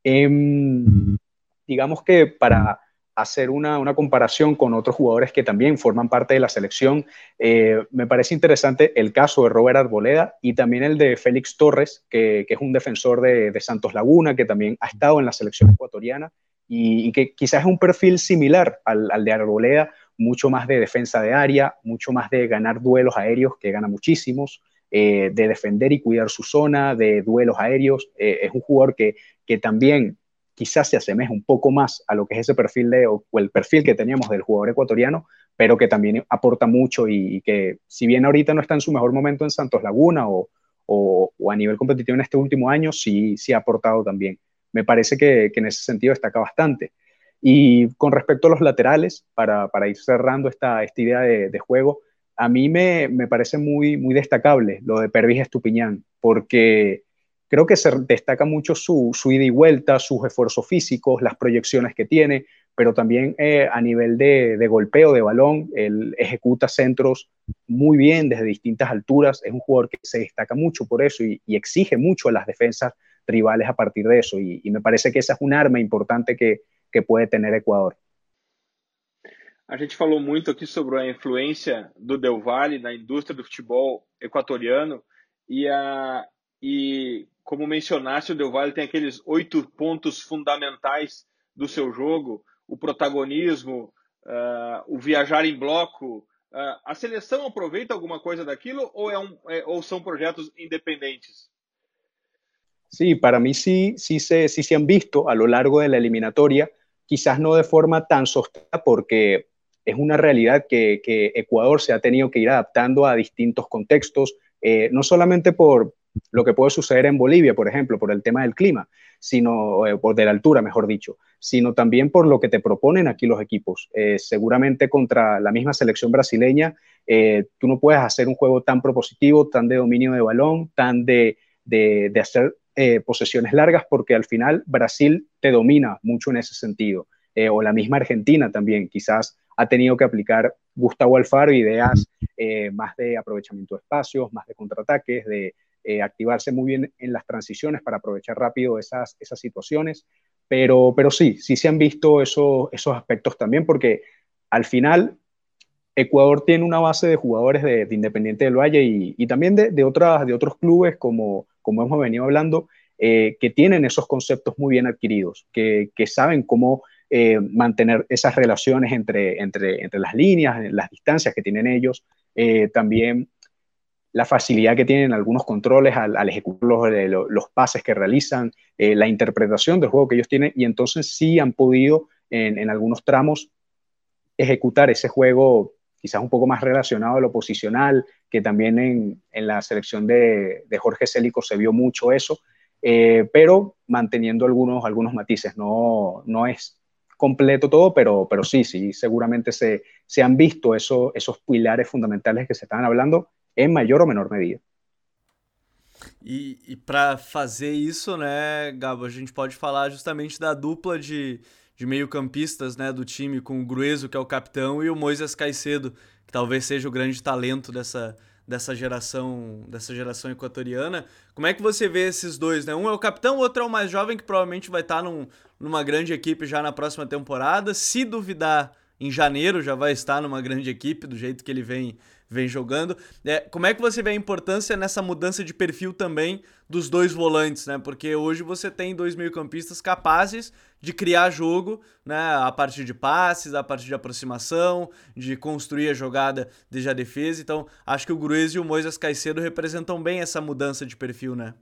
Em, digamos que para hacer una, una, comparación con otros jugadores que también forman parte de la selección. Eh, me parece interesante el caso de Robert Arboleda y también el de Félix Torres, que, que es un defensor de, Santos Laguna, que también ha estado en la selección ecuatoriana y, y que quizás es un perfil similar al, al, de Arboleda, mucho más de defensa de área, mucho más de ganar duelos aéreos, que gana muchísimos. Eh, de defender y cuidar su zona, de duelos aéreos. Eh, es un jugador que, que también quizás se asemeja un poco más a lo que es ese perfil de, o, el perfil que teníamos del jugador ecuatoriano, pero que también aporta mucho y, que si bien ahorita no está en su mejor momento en Santos Laguna o, o, a nivel competitivo en este último año, sí, sí ha aportado también. Me parece que, en ese sentido destaca bastante. Y con respecto a los laterales, para, para ir cerrando esta, esta idea de, de, juego, a mí me, me, parece muy, muy destacable lo de Pervis Estupiñán, porque creo que se destaca mucho su, su, ida y vuelta, sus esfuerzos físicos, las proyecciones que tiene, pero también eh, a nivel de, de, golpeo de balón, él ejecuta centros muy bien desde distintas alturas, es un jugador que se destaca mucho por eso y, y exige mucho a las defensas rivales a partir de eso, y, y, me parece que esa es un arma importante que, que puede tener Ecuador. A gente falou muito aqui sobre a influência do Del Valle na indústria do futebol equatoriano e, a, e como mencionaste, o Del Valle tem aqueles oito pontos fundamentais do seu jogo: o protagonismo, uh, o viajar em bloco. Uh, a seleção aproveita alguma coisa daquilo ou, é um, é, ou são projetos independentes? Sí, para mí sí, sí, se, sí se han visto a lo largo de la eliminatoria, quizás no de forma tan sostenida porque es una realidad que, que Ecuador se ha tenido que ir adaptando a distintos contextos, eh, no solamente por, lo que puede suceder en Bolivia, por ejemplo, por el tema del clima, sino eh, por de la altura, mejor dicho, sino también por lo que te proponen aquí los equipos. Eh, seguramente contra la misma selección brasileña, eh, tú no puedes hacer un juego tan propositivo, tan de dominio de balón, tan de, de, de hacer eh, posesiones largas, porque al final Brasil te domina mucho en ese sentido. Eh, o la misma Argentina también, quizás ha tenido que aplicar Gustavo Alfaro ideas eh, más de aprovechamiento de espacios, más de contraataques, de, eh, activarse muy bien en las transiciones para aprovechar rápido esas, esas situaciones. Pero, pero sí, sí se han visto eso, esos aspectos también, porque al final Ecuador tiene una base de jugadores de, de Independiente del Valle y, también de, de, otras, de otros clubes, como, como hemos venido hablando, eh, que tienen esos conceptos muy bien adquiridos, que, que saben cómo eh, mantener esas relaciones entre, entre, entre, las líneas, las distancias que tienen ellos, también la facilidad que tienen algunos controles al, al ejecutar los, los, pases que realizan, eh, la interpretación del juego que ellos tienen, y entonces sí han podido en, en, algunos tramos ejecutar ese juego quizás un poco más relacionado a lo posicional, que también en, en la selección de, de, Jorge Célico se vio mucho eso, eh, pero manteniendo algunos, algunos matices, no, no es completo todo, pero, pero sí, sí, seguramente se, se han visto eso, esos pilares fundamentales que se estaban hablando em maior ou menor medida. E, e para fazer isso, né, Gabo, a gente pode falar justamente da dupla de, de meio-campistas né, do time, com o Grueso, que é o capitão, e o Moisés Caicedo, que talvez seja o grande talento dessa, dessa geração dessa geração equatoriana. Como é que você vê esses dois, né? Um é o capitão, o outro é o mais jovem que provavelmente vai estar num, numa grande equipe já na próxima temporada. Se duvidar, em janeiro já vai estar numa grande equipe do jeito que ele vem vem jogando. É, como é que você vê a importância nessa mudança de perfil também dos dois volantes, né? Porque hoje você tem dois meio-campistas capazes de criar jogo, né? A partir de passes, a partir de aproximação, de construir a jogada desde a defesa. Então, acho que o Gruez e o Moisés Caicedo representam bem essa mudança de perfil, né?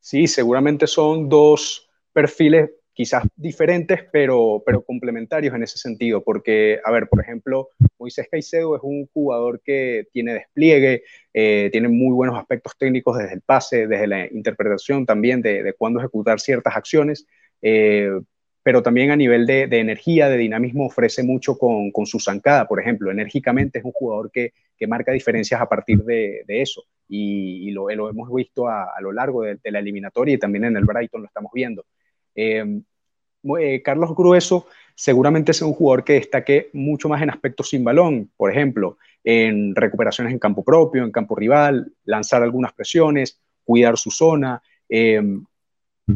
Sí, seguramente son dos perfiles quizás diferentes, pero, pero complementarios en ese sentido, porque, a ver, por ejemplo, Moisés Caicedo es un jugador que tiene despliegue, eh, tiene muy buenos aspectos técnicos desde el pase, desde la interpretación también de, de cuándo ejecutar ciertas acciones, eh, pero también a nivel de, energía, de dinamismo, ofrece mucho con, su zancada, por ejemplo. Enérgicamente es un jugador que, marca diferencias a partir de, eso, y, lo, hemos visto a, lo largo de, de la eliminatoria y también en el Brighton lo estamos viendo. Eh, eh, Carlos Grueso seguramente es un jugador que destaque mucho más en aspectos sin balón, por ejemplo, en recuperaciones en campo propio, en campo rival, lanzar algunas presiones, cuidar su zona, eh,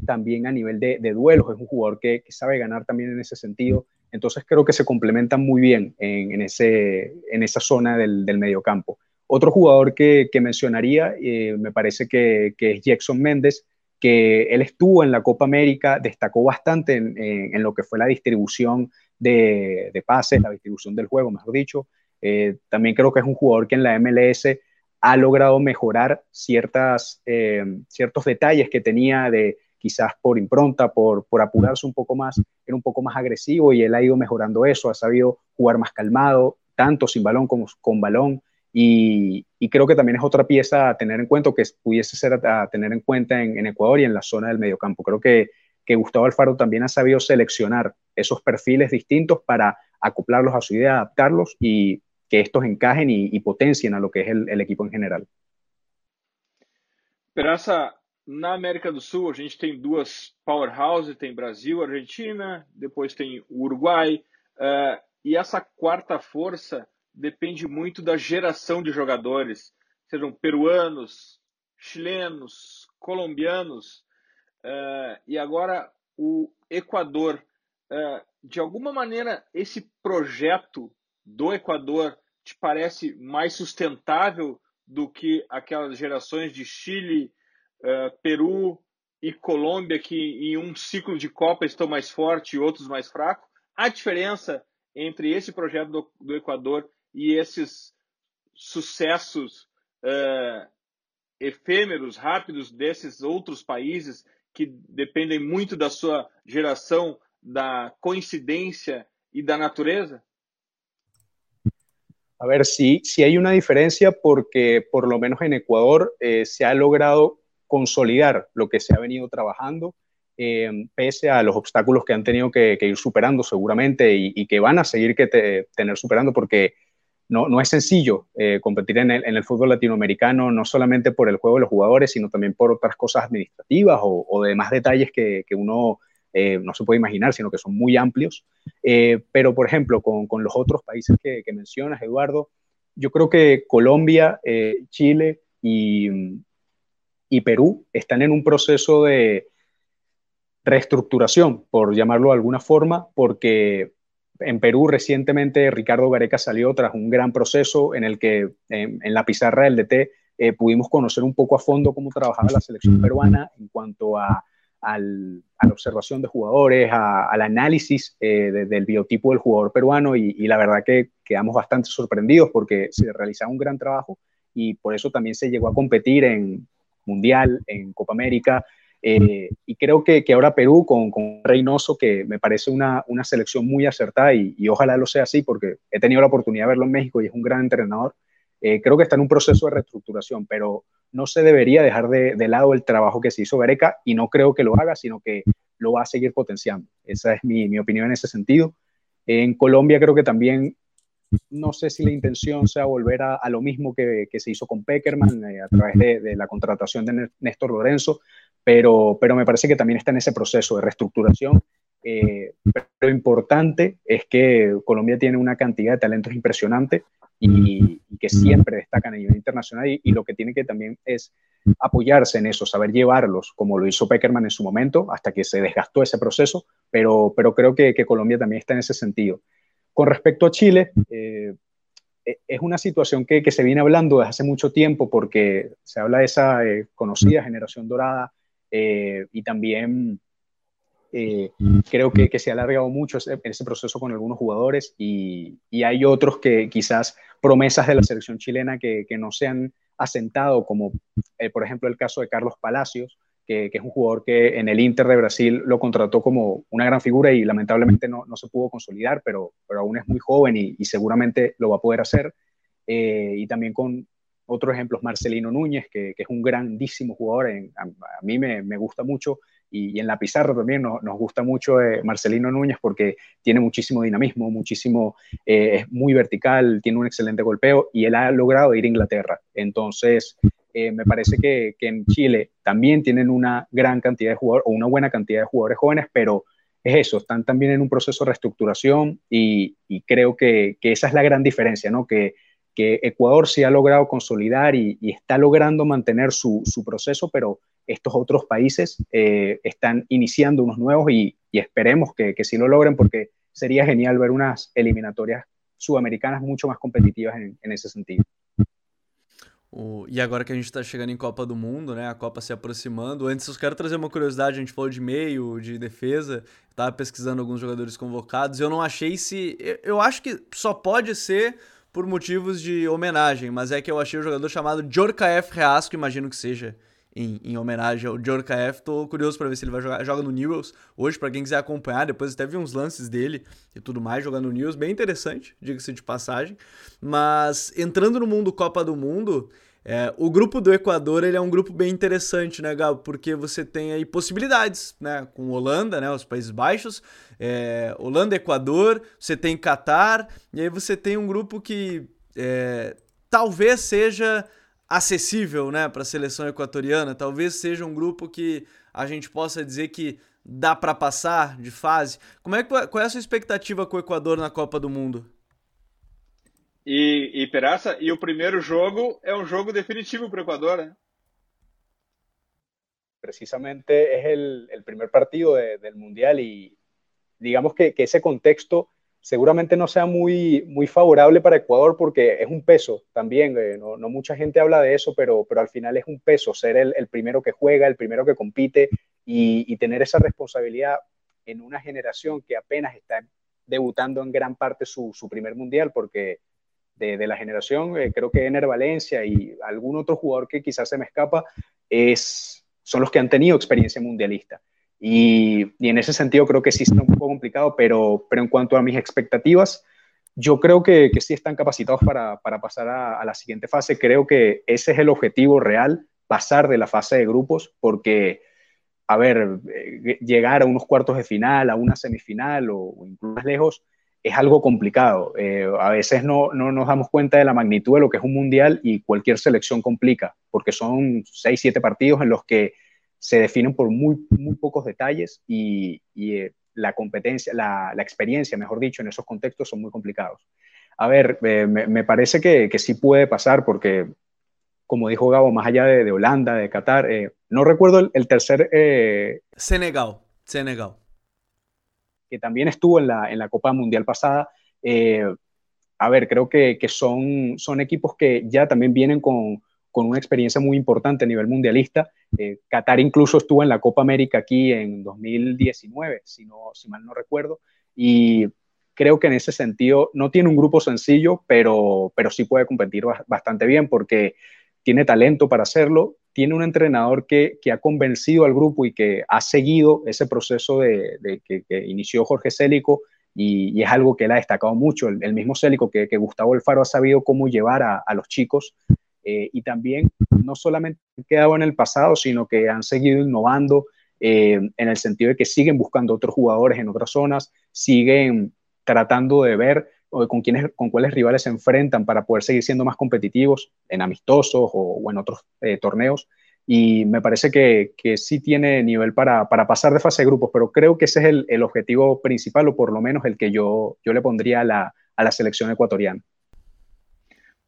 también a nivel de, duelos, es un jugador que, sabe ganar también en ese sentido. Entonces creo que se complementan muy bien en, ese, en esa zona del, del mediocampo. Otro jugador que, mencionaría, me parece que, que es Jackson Méndez, que él estuvo en la Copa América, destacó bastante en, lo que fue la distribución de, pases, la distribución del juego, mejor dicho. Eh, también creo que es un jugador que en la MLS ha logrado mejorar ciertas, eh, ciertos detalles que tenía de quizás por impronta, por, por apurarse un poco más, era un poco más agresivo y él ha ido mejorando eso, ha sabido jugar más calmado, tanto sin balón como con balón, y, creo que también es otra pieza a tener en cuenta, que pudiese ser a, tener en cuenta en, Ecuador y en la zona del mediocampo. Creo que, que Gustavo Alfaro también ha sabido seleccionar esos perfiles distintos para acoplarlos a su idea, adaptarlos y que estos encajen y, potencien a lo que es el, equipo en general. Peraza, na América do Sul a gente tem duas powerhouses, tem Brasil, Argentina, depois tem Uruguai, uh, e essa quarta força depende muito da geração de jogadores, sejam peruanos, chilenos, colombianos, uh, e agora o Equador. Uh, de alguma maneira, esse projeto do Equador te parece mais sustentável do que aquelas gerações de Chile, uh, Peru e Colômbia que em um ciclo de Copa estão mais fortes e outros mais fracos? A diferença entre esse projeto do, do Equador e esses sucessos uh, efêmeros, rápidos desses outros países que dependem muito da sua geração, da coincidência e da natureza? A ver, sí, sí hay una diferencia porque por lo menos en Ecuador eh, se ha logrado consolidar lo que se ha venido trabajando, eh, pese a los obstáculos que han tenido que, que ir superando seguramente y, y, que van a seguir que te, tener superando porque no, no es sencillo eh, competir en el, fútbol latinoamericano, no solamente por el juego de los jugadores, sino también por otras cosas administrativas o, o demás detalles que, uno eh, no se puede imaginar, sino que son muy amplios. Eh, pero, por ejemplo, con, los otros países que, mencionas, Eduardo, yo creo que Colombia, Chile y Perú están en un proceso de reestructuración, por llamarlo de alguna forma, porque en Perú recientemente Ricardo Gareca salió tras un gran proceso en el que en, la pizarra del DT eh, pudimos conocer un poco a fondo cómo trabajaba la selección peruana en cuanto a, la observación de jugadores, al análisis eh, del biotipo del jugador peruano y, la verdad que quedamos bastante sorprendidos porque se realizaba un gran trabajo y por eso también se llegó a competir en Mundial, en Copa América, eh, y creo que, que, ahora Perú con, con, Reynoso, que me parece una, una selección muy acertada y, y, ojalá lo sea así porque he tenido la oportunidad de verlo en México y es un gran entrenador, eh, creo que está en un proceso de reestructuración, pero no se debería dejar de, de, lado el trabajo que se hizo Gareca y no creo que lo haga, sino que lo va a seguir potenciando. Esa es mi, mi opinión en ese sentido. En Colombia creo que también no sé si la intención sea volver a, a lo mismo que, que, se hizo con Peckerman eh, a través de, de, la contratación de Néstor Lorenzo, pero, pero me parece que también está en ese proceso de reestructuración. Eh, pero lo importante es que Colombia tiene una cantidad de talentos impresionante y, que siempre destacan a nivel internacional y, lo que tiene que también es apoyarse en eso, saber llevarlos, como lo hizo Peckerman en su momento, hasta que se desgastó ese proceso, pero, pero creo que, Colombia también está en ese sentido. Con respecto a Chile, eh, e, es una situación que, se viene hablando desde hace mucho tiempo porque se habla de esa eh, conocida generación dorada eh, y también eh, creo que, se ha alargado mucho ese, ese proceso con algunos jugadores y, hay otros que quizás promesas de la selección chilena que, no se han asentado, como por ejemplo el caso de Carlos Palacios, que, es un jugador que en el Inter de Brasil lo contrató como una gran figura y lamentablemente no, se pudo consolidar, pero, pero aún es muy joven y, seguramente lo va a poder hacer. Eh, y también con otros ejemplos, Marcelino Núñez, que, es un grandísimo jugador, a, mí me, gusta mucho, y, en la pizarra también nos, gusta mucho eh, Marcelino Núñez porque tiene muchísimo dinamismo, muchísimo, eh, es muy vertical, tiene un excelente golpeo y él ha logrado ir a Inglaterra. Entonces, eh, me parece que, en Chile también tienen una gran cantidad de jugadores o una buena cantidad de jugadores jóvenes, pero es eso, están también en un proceso de reestructuración y, creo que, esa es la gran diferencia, ¿no? Que, Ecuador sí ha logrado consolidar y, está logrando mantener su, proceso, pero estos otros países eh, están iniciando unos nuevos y, esperemos que, sí lo logren porque sería genial ver unas eliminatorias sudamericanas mucho más competitivas en ese sentido. E agora que a gente está chegando em Copa do Mundo, né? A Copa se aproximando. Antes, eu quero trazer uma curiosidade: a gente falou de meio, de defesa. Estava pesquisando alguns jogadores convocados. Eu não achei se. Eu acho que só pode ser por motivos de homenagem, mas é que eu achei o jogador chamado Djorkaeff Reasco, imagino que seja em, em homenagem ao Djorkaeff. Tô curioso para ver se ele vai jogar. Joga no Newells hoje, para quem quiser acompanhar. Depois até vi uns lances dele e tudo mais jogando no Newells. Bem interessante, diga-se de passagem. Mas entrando no mundo Copa do Mundo, é, o grupo do Equador ele é um grupo bem interessante, né, Gabo? Porque você tem aí possibilidades, né? Com Holanda, né? Os Países Baixos, é, Holanda, Equador, você tem Catar, e aí você tem um grupo que é, talvez seja acessível, né, para a seleção equatoriana. Talvez seja um grupo que a gente possa dizer que dá para passar de fase. Como é que qual é a sua expectativa com o Equador na Copa do Mundo? E, e Peraça, e o primeiro jogo é um jogo definitivo para o Equador, né? Precisamente es el, primer partido de, del Mundial y digamos que, que, ese contexto seguramente no sea muy, favorable para Ecuador porque es un peso también, eh, no, mucha gente habla de eso, pero, al final es un peso ser el, primero que juega, el primero que compite y, tener esa responsabilidad en una generación que apenas está debutando en gran parte su primer mundial porque de, la generación, eh, creo que Ener Valencia y algún otro jugador que quizás se me escapa, es, son los que han tenido experiencia mundialista. Y, en ese sentido creo que sí está un poco complicado, pero, pero en cuanto a mis expectativas, yo creo que, que sí están capacitados para, para pasar a, la siguiente fase. Creo que ese es el objetivo real, pasar de la fase de grupos, porque, a ver, eh, llegar a unos cuartos de final, a una semifinal o, incluso más lejos, es algo complicado. Eh, a veces no, no, nos damos cuenta de la magnitud de lo que es un mundial y cualquier selección complica, porque son seis, siete partidos en los que se definen por muy, muy pocos detalles y, y eh, la competencia, la, la, experiencia, mejor dicho, en esos contextos son muy complicados. A ver, eh, me, me, parece que, que, sí puede pasar porque, como dijo Gabo, más allá de, de Holanda, de Qatar, no recuerdo el tercer... Senegal, Senegal que también estuvo en la, en la Copa Mundial pasada. Eh, a ver, creo que, que, son, son equipos que ya también vienen con, con una experiencia muy importante a nivel mundialista. Eh, Qatar incluso estuvo en la Copa América aquí en 2019, si, no, si mal no recuerdo, y creo que en ese sentido no tiene un grupo sencillo, pero, pero sí puede competir bastante bien porque tiene talento para hacerlo, tiene un entrenador que, ha convencido al grupo y que ha seguido ese proceso de, que, inició Jorge Célico y, es algo que él ha destacado mucho, el, mismo Célico que, Gustavo Alfaro ha sabido cómo llevar a, los chicos eh, y también no solamente han quedado en el pasado, sino que han seguido innovando eh, en el sentido de que siguen buscando otros jugadores en otras zonas, siguen tratando de ver con, quiénes, con cuáles rivales se enfrentan para poder seguir siendo más competitivos en amistosos o, en otros eh, torneos. Y me parece que, que sí tiene nivel para, para, pasar de fase de grupos, pero creo que ese es el, el, objetivo principal o por lo menos el que yo, yo le pondría a la, a la selección ecuatoriana.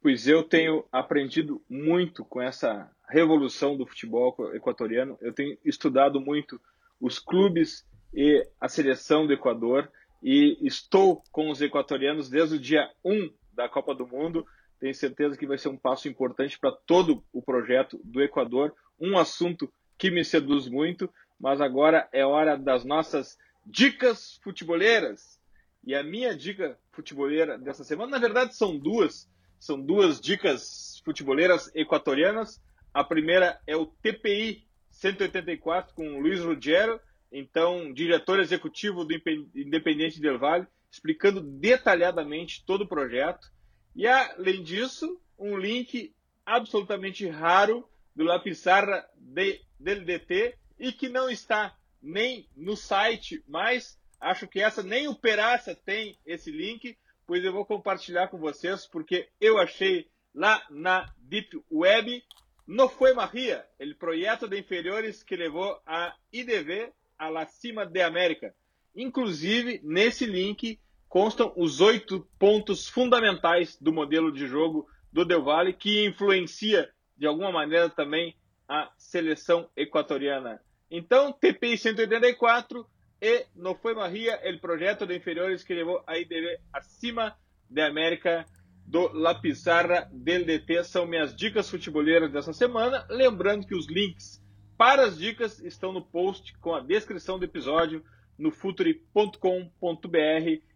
pois eu tenho aprendido muito com essa revolução do futebol equatoriano. Eu tenho estudado muito os clubes e a seleção do Equador e estou com os equatorianos desde o dia 1 da Copa do Mundo. Tenho certeza que vai ser um passo importante para todo o projeto do Equador, um assunto que me seduz muito, mas agora é hora das nossas dicas futeboleiras. E a minha dica futeboleira dessa semana, na verdade, são duas. São duas dicas futeboleiras equatorianas. A primeira é o TPI 184 com o Luiz Ruggiero, então diretor executivo do Independente Del Valle, explicando detalhadamente todo o projeto. E além disso, um link absolutamente raro do La Pizarra de, del DT e que não está nem no site, mas acho que essa nem o Peraça tem esse link, pois eu vou compartilhar com vocês porque eu achei lá na Deep Web. Não foi Maria, o projeto de inferiores que levou a IDV a La Cima de América. Inclusive, nesse link constam os oito pontos fundamentais do modelo de jogo do Del Valle, que influencia de alguma maneira também a seleção equatoriana. Então, TPI 184 e não foi Maria, o projeto de inferiores que levou a IDV acima de América do La Pizarra del DT são minhas dicas futeboleiras dessa semana. Lembrando que os links para as dicas estão no post com a descrição do episódio no futuri.com.br.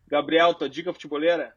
Gabriel, tua dica futeboleira?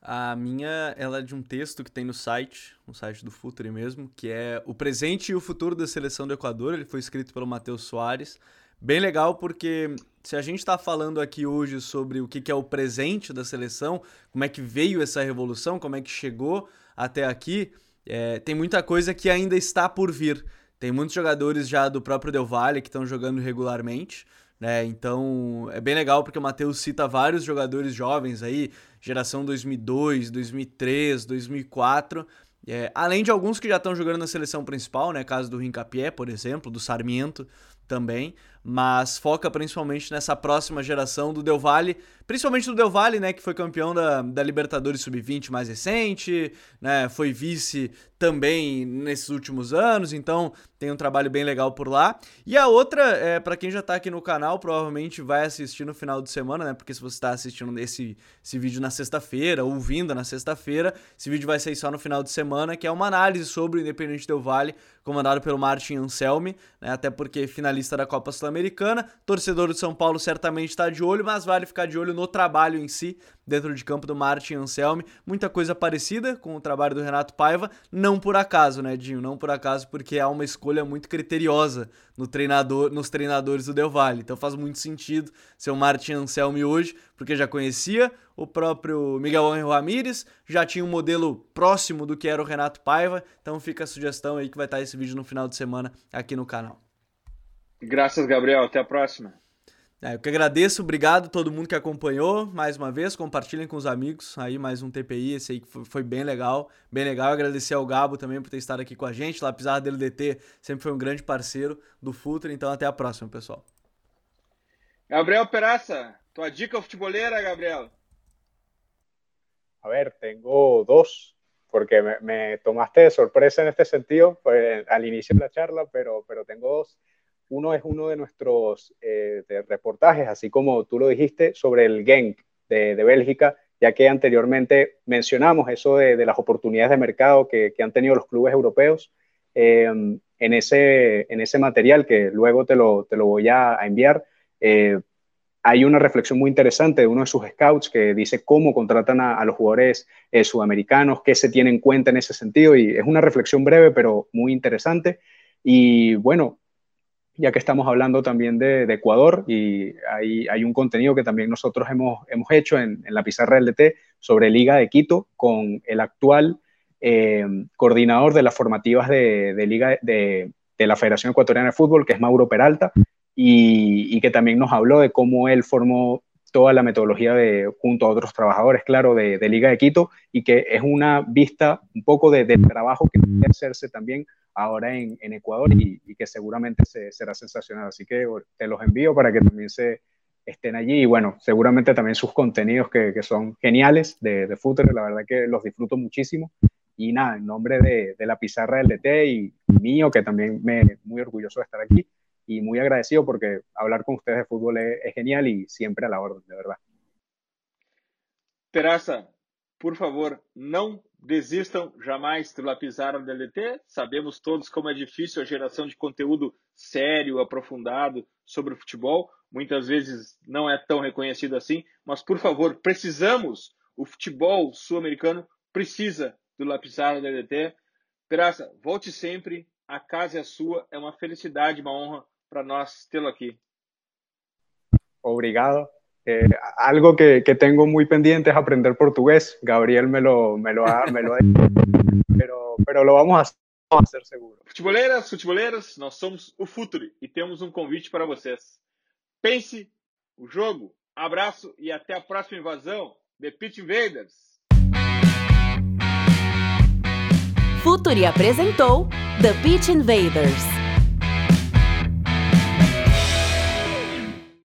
A minha, ela é de um texto que tem no site, no site do Futuri mesmo, que é O Presente e o Futuro da Seleção do Equador. Ele foi escrito pelo Matheus Soares. Bem legal porque se a gente está falando aqui hoje sobre o que é o presente da seleção, como é que veio essa revolução, como é que chegou até aqui, é, tem muita coisa que ainda está por vir. Tem muitos jogadores já do próprio Del Valle que estão jogando regularmente. Né? Então é bem legal porque o Matheus cita vários jogadores jovens aí, geração 2002, 2003, 2004, é, além de alguns que já estão jogando na seleção principal, né? Caso do Rincapié, por exemplo, do Sarmiento também mas foca principalmente nessa próxima geração do Del Valle, principalmente do Del Valle, né, que foi campeão da, da Libertadores Sub-20 mais recente, né, foi vice também nesses últimos anos, então tem um trabalho bem legal por lá. E a outra, é, para quem já tá aqui no canal, provavelmente vai assistir no final de semana, né, porque se você está assistindo esse, esse vídeo na sexta-feira, ouvindo na sexta-feira, esse vídeo vai sair só no final de semana, que é uma análise sobre o Independente Del Valle, comandado pelo Martin Anselmi, né, até porque finalista da Copa Sul Sul-Americana. Torcedor de São Paulo certamente está de olho, mas vale ficar de olho no trabalho em si, dentro de campo do Martin Anselmi. Muita coisa parecida com o trabalho do Renato Paiva, não por acaso, né, Dinho? Não por acaso, porque há uma escolha muito criteriosa no treinador, nos treinadores do Del Valle. Então faz muito sentido ser o Martin Anselmi hoje, porque já conhecia o próprio Miguel Angel Ramírez, já tinha um modelo próximo do que era o Renato Paiva. Então fica a sugestão aí que vai estar esse vídeo no final de semana aqui no canal. Graças, Gabriel. Até a próxima. É, eu que agradeço, obrigado a todo mundo que acompanhou mais uma vez. Compartilhem com os amigos aí mais um TPI. Esse aí foi, foi bem legal, bem legal. Agradecer ao Gabo também por ter estado aqui com a gente. Lá, apesar dele DT, sempre foi um grande parceiro do Futre. Então, até a próxima, pessoal. Gabriel Peraza, tua dica futeboleira, Gabriel. A ver, tengo dos, porque me, me tomaste de sorpresa en este sentido pues, al inicio de la charla, pero, pero tengo dos. Uno es uno de nuestros eh, reportajes, así como tú lo dijiste, sobre el Genk de, Bélgica, ya que anteriormente mencionamos eso de, las oportunidades de mercado que, han tenido los clubes europeos. Em, en, ese, en ese material que luego te lo, te lo voy a, enviar, eh, hay una reflexión muy interesante de uno de sus scouts que dice cómo contratan a, los jugadores eh, sudamericanos, qué se tiene en cuenta en ese sentido, y es una reflexión breve pero muy interesante. Y bueno, ya que estamos hablando también de, Ecuador y hay, hay, un contenido que también nosotros hemos, hemos hecho en, la pizarra LDT sobre Liga de Quito con el actual eh, coordinador de las formativas de, Liga de, la Federación Ecuatoriana de Fútbol, que es Mauro Peralta, y, que también nos habló de cómo él formó toda la metodología de, junto a otros trabajadores, claro, de, Liga de Quito, y que es una vista un poco del trabajo que puede hacerse también ahora en, en Ecuador y, que seguramente se, será sensacional. Así que te los envío para que también se estén allí y bueno, seguramente también sus contenidos que, que son geniales de, de fútbol, la verdad que los disfruto muchísimo Y nada, en nombre de, de, la pizarra del DT y mío, que también me muy orgulloso de estar aquí y muy agradecido porque hablar con ustedes de fútbol es, es genial y siempre a la orden, de verdad. Peraza, por favor, não desistam jamais do Lapizara do LT. Sabemos todos como é difícil a geração de conteúdo sério, aprofundado sobre o futebol. Muitas vezes não é tão reconhecido assim, mas por favor, precisamos. O futebol sul-americano precisa do Lapizara do LT. Peraça, volte sempre. A casa é sua. É uma felicidade, uma honra para nós tê-lo aqui. Obrigado. Eh, algo que, que, tengo muy pendiente es aprender portugués. Gabriel me lo, me lo, ha, me lo ha pero, pero lo vamos a hacer, vamos a hacer seguro. Futeboleiras, futeboleiras, nós somos o Futuri e temos um convite para vocês. Pense o jogo. Abraço e até a próxima invasão. The Pitch Invaders. Futuri apresentou The Pitch Invaders.